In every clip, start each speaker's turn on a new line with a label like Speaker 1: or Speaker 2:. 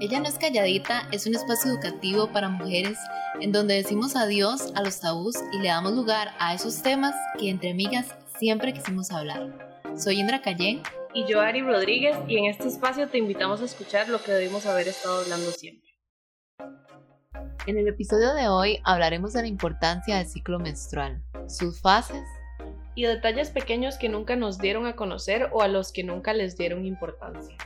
Speaker 1: Ella no es calladita es un espacio educativo para mujeres en donde decimos adiós a los tabús y le damos lugar a esos temas que entre amigas siempre quisimos hablar. Soy Indra Cayén.
Speaker 2: Y yo, Ari Rodríguez, y en este espacio te invitamos a escuchar lo que debimos haber estado hablando siempre.
Speaker 1: En el episodio de hoy hablaremos de la importancia del ciclo menstrual, sus fases
Speaker 2: y detalles pequeños que nunca nos dieron a conocer o a los que nunca les dieron importancia.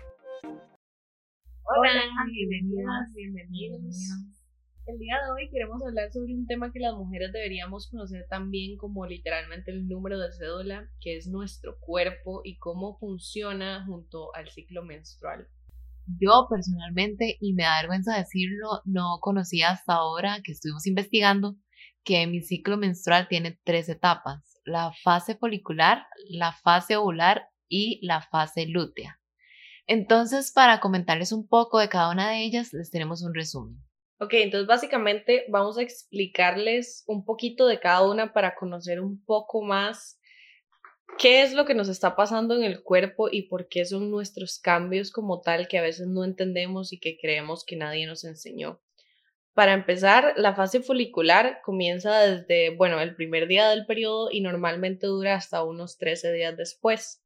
Speaker 1: Hola, bienvenidas, bienvenidos.
Speaker 2: El día de hoy queremos hablar sobre un tema que las mujeres deberíamos conocer también como literalmente el número de cédula, que es nuestro cuerpo y cómo funciona junto al ciclo menstrual.
Speaker 1: Yo personalmente, y me da vergüenza decirlo, no conocía hasta ahora que estuvimos investigando que mi ciclo menstrual tiene tres etapas, la fase folicular, la fase ovular y la fase lútea. Entonces, para comentarles un poco de cada una de ellas, les tenemos un resumen.
Speaker 2: Ok, entonces básicamente vamos a explicarles un poquito de cada una para conocer un poco más qué es lo que nos está pasando en el cuerpo y por qué son nuestros cambios como tal que a veces no entendemos y que creemos que nadie nos enseñó. Para empezar, la fase folicular comienza desde, bueno, el primer día del periodo y normalmente dura hasta unos 13 días después.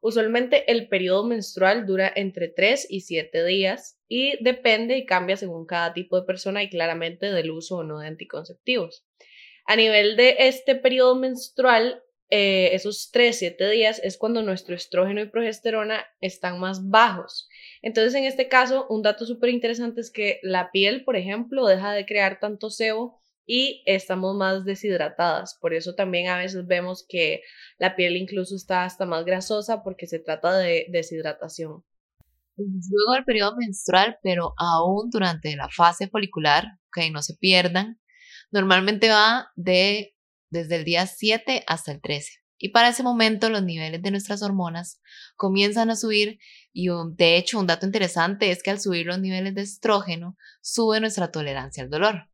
Speaker 2: Usualmente el periodo menstrual dura entre 3 y 7 días y depende y cambia según cada tipo de persona y claramente del uso o no de anticonceptivos. A nivel de este periodo menstrual, eh, esos 3, 7 días es cuando nuestro estrógeno y progesterona están más bajos. Entonces, en este caso, un dato súper interesante es que la piel, por ejemplo, deja de crear tanto sebo y estamos más deshidratadas. Por eso también a veces vemos que la piel incluso está hasta más grasosa porque se trata de deshidratación.
Speaker 1: Luego del periodo menstrual, pero aún durante la fase folicular, que no se pierdan, normalmente va de desde el día 7 hasta el 13. Y para ese momento los niveles de nuestras hormonas comienzan a subir y de hecho un dato interesante es que al subir los niveles de estrógeno sube nuestra tolerancia al dolor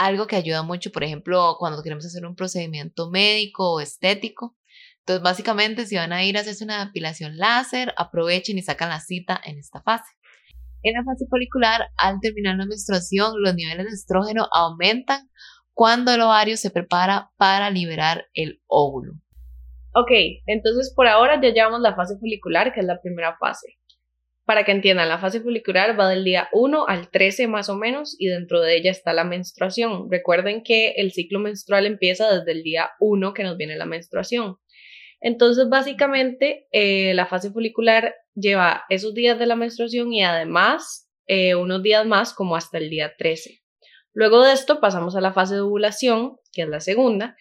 Speaker 1: algo que ayuda mucho, por ejemplo, cuando queremos hacer un procedimiento médico o estético. Entonces, básicamente, si van a ir a hacerse una depilación láser, aprovechen y sacan la cita en esta fase. En la fase folicular, al terminar la menstruación, los niveles de estrógeno aumentan cuando el ovario se prepara para liberar el óvulo.
Speaker 2: Ok, entonces por ahora ya llevamos la fase folicular, que es la primera fase. Para que entiendan, la fase folicular va del día 1 al 13 más o menos y dentro de ella está la menstruación. Recuerden que el ciclo menstrual empieza desde el día 1 que nos viene la menstruación. Entonces, básicamente, eh, la fase folicular lleva esos días de la menstruación y además eh, unos días más como hasta el día 13. Luego de esto pasamos a la fase de ovulación, que es la segunda,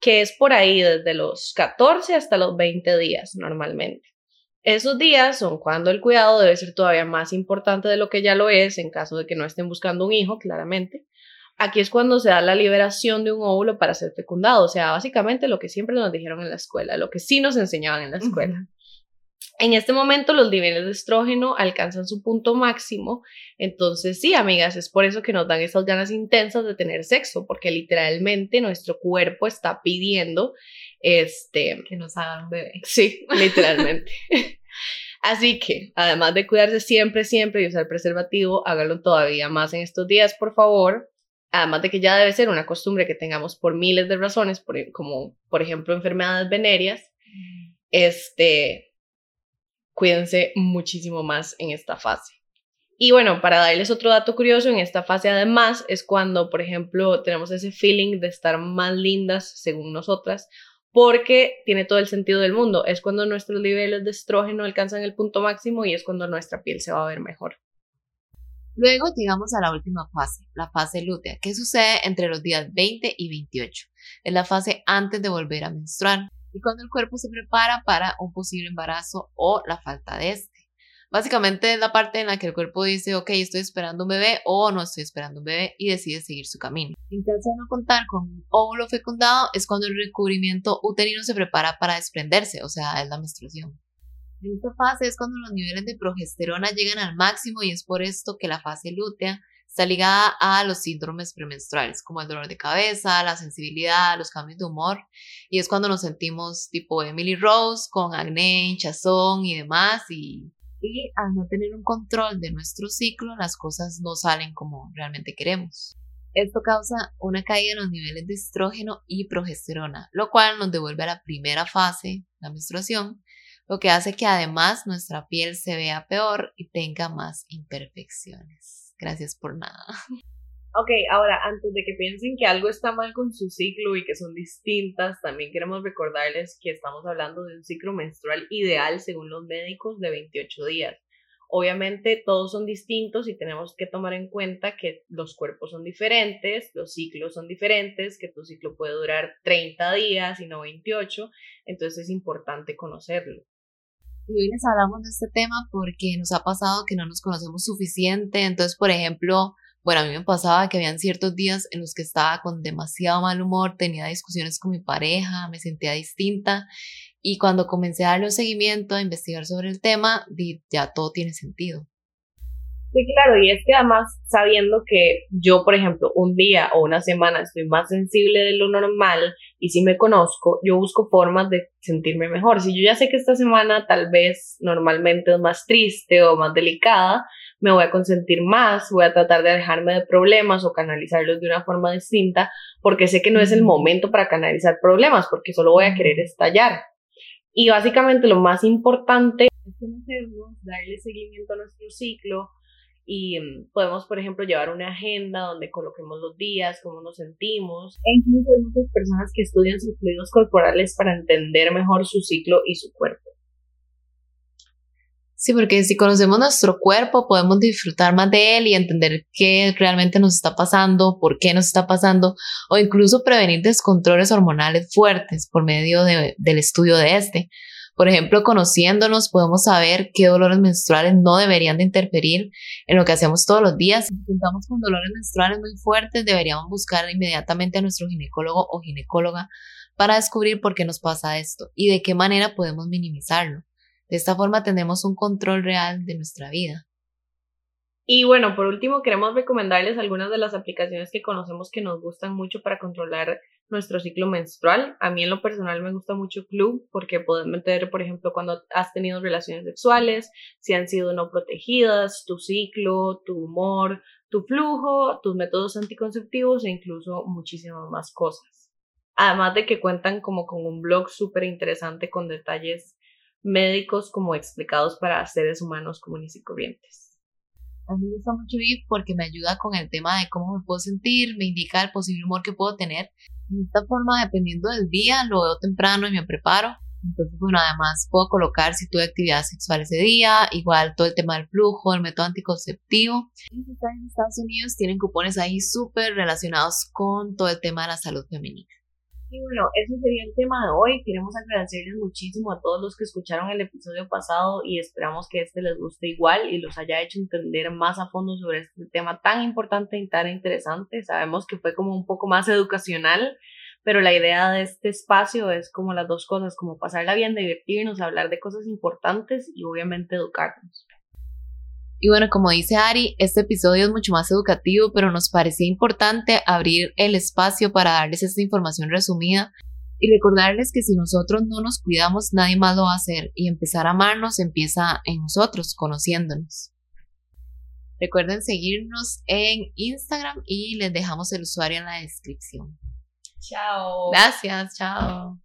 Speaker 2: que es por ahí desde los 14 hasta los 20 días normalmente. Esos días son cuando el cuidado debe ser todavía más importante de lo que ya lo es en caso de que no estén buscando un hijo, claramente. Aquí es cuando se da la liberación de un óvulo para ser fecundado, o sea, básicamente lo que siempre nos dijeron en la escuela, lo que sí nos enseñaban en la escuela. En este momento los niveles de estrógeno alcanzan su punto máximo, entonces sí, amigas, es por eso que nos dan esas ganas intensas de tener sexo, porque literalmente nuestro cuerpo está pidiendo este
Speaker 1: que nos hagan un bebé.
Speaker 2: Sí, literalmente. Así que, además de cuidarse siempre, siempre y usar preservativo, hágalo todavía más en estos días, por favor. Además de que ya debe ser una costumbre que tengamos por miles de razones, como por ejemplo enfermedades venéreas, este, cuídense muchísimo más en esta fase. Y bueno, para darles otro dato curioso, en esta fase además es cuando, por ejemplo, tenemos ese feeling de estar más lindas según nosotras porque tiene todo el sentido del mundo. Es cuando nuestros niveles de estrógeno alcanzan el punto máximo y es cuando nuestra piel se va a ver mejor.
Speaker 1: Luego llegamos a la última fase, la fase lútea, que sucede entre los días 20 y 28. Es la fase antes de volver a menstruar y cuando el cuerpo se prepara para un posible embarazo o la falta de este. Básicamente es la parte en la que el cuerpo dice, ok, estoy esperando un bebé o no estoy esperando un bebé y decide seguir su camino. En caso de no contar con un óvulo fecundado es cuando el recubrimiento uterino se prepara para desprenderse, o sea, es la menstruación. En esta fase es cuando los niveles de progesterona llegan al máximo y es por esto que la fase lútea está ligada a los síndromes premenstruales, como el dolor de cabeza, la sensibilidad, los cambios de humor, y es cuando nos sentimos tipo Emily Rose, con acné, hinchazón y demás, y Y al no tener un control de nuestro ciclo, las cosas no salen como realmente queremos. Esto causa una caída en los niveles de estrógeno y progesterona, lo cual nos devuelve a la primera fase, la menstruación, lo que hace que además nuestra piel se vea peor y tenga más imperfecciones. Gracias por nada.
Speaker 2: Ok, ahora, antes de que piensen que algo está mal con su ciclo y que son distintas, también queremos recordarles que estamos hablando de un ciclo menstrual ideal según los médicos de 28 días. Obviamente todos son distintos y tenemos que tomar en cuenta que los cuerpos son diferentes, los ciclos son diferentes, que tu ciclo puede durar 30 días y no 28, entonces es importante conocerlo.
Speaker 1: Y hoy les hablamos de este tema porque nos ha pasado que no nos conocemos suficiente, entonces por ejemplo, bueno, a mí me pasaba que habían ciertos días en los que estaba con demasiado mal humor, tenía discusiones con mi pareja, me sentía distinta y cuando comencé a darle un seguimiento, a investigar sobre el tema, ya todo tiene sentido.
Speaker 2: Sí, claro, y es que además sabiendo que yo, por ejemplo, un día o una semana estoy más sensible de lo normal y si me conozco, yo busco formas de sentirme mejor. Si yo ya sé que esta semana tal vez normalmente es más triste o más delicada, me voy a consentir más, voy a tratar de alejarme de problemas o canalizarlos de una forma distinta, porque sé que no es el momento para canalizar problemas, porque solo voy a querer estallar. Y básicamente lo más importante es conocernos, darle seguimiento a nuestro ciclo y mm, podemos, por ejemplo, llevar una agenda donde coloquemos los días, cómo nos sentimos. E incluso hay muchas personas que estudian sus fluidos corporales para entender mejor su ciclo y su cuerpo.
Speaker 1: Sí, porque si conocemos nuestro cuerpo, podemos disfrutar más de él y entender qué realmente nos está pasando, por qué nos está pasando, o incluso prevenir descontroles hormonales fuertes por medio del estudio de este. Por ejemplo, conociéndonos podemos saber qué dolores menstruales no deberían de interferir en lo que hacemos todos los días. Si contamos con dolores menstruales muy fuertes, deberíamos buscar inmediatamente a nuestro ginecólogo o ginecóloga para descubrir por qué nos pasa esto y de qué manera podemos minimizarlo. De esta forma tenemos un control real de nuestra vida.
Speaker 2: Y bueno, por último queremos recomendarles algunas de las aplicaciones que conocemos que nos gustan mucho para controlar nuestro ciclo menstrual. A mí en lo personal me gusta mucho Club porque puedes meter, por ejemplo, cuando has tenido relaciones sexuales, si han sido no protegidas, tu ciclo, tu humor, tu flujo, tus métodos anticonceptivos e incluso muchísimas más cosas. Además de que cuentan como con un blog súper interesante con detalles médicos como explicados para seres humanos comunes y corrientes.
Speaker 1: A mí me gusta mucho ir porque me ayuda con el tema de cómo me puedo sentir, me indica el posible humor que puedo tener. De esta forma, dependiendo del día, lo veo temprano y me preparo. Entonces, bueno, además puedo colocar si tuve actividad sexual ese día, igual todo el tema del flujo, el método anticonceptivo. Y si están en Estados Unidos, tienen cupones ahí súper relacionados con todo el tema de la salud femenina.
Speaker 2: Y bueno, eso sería el tema de hoy. Queremos agradecerles muchísimo a todos los que escucharon el episodio pasado y esperamos que este les guste igual y los haya hecho entender más a fondo sobre este tema tan importante y tan interesante. Sabemos que fue como un poco más educacional, pero la idea de este espacio es como las dos cosas, como pasarla bien, divertirnos, hablar de cosas importantes y obviamente educarnos.
Speaker 1: Y bueno, como dice Ari, este episodio es mucho más educativo, pero nos parecía importante abrir el espacio para darles esta información resumida y recordarles que si nosotros no nos cuidamos, nadie más lo va a hacer y empezar a amarnos empieza en nosotros, conociéndonos. Recuerden seguirnos en Instagram y les dejamos el usuario en la descripción.
Speaker 2: Chao.
Speaker 1: Gracias, chao.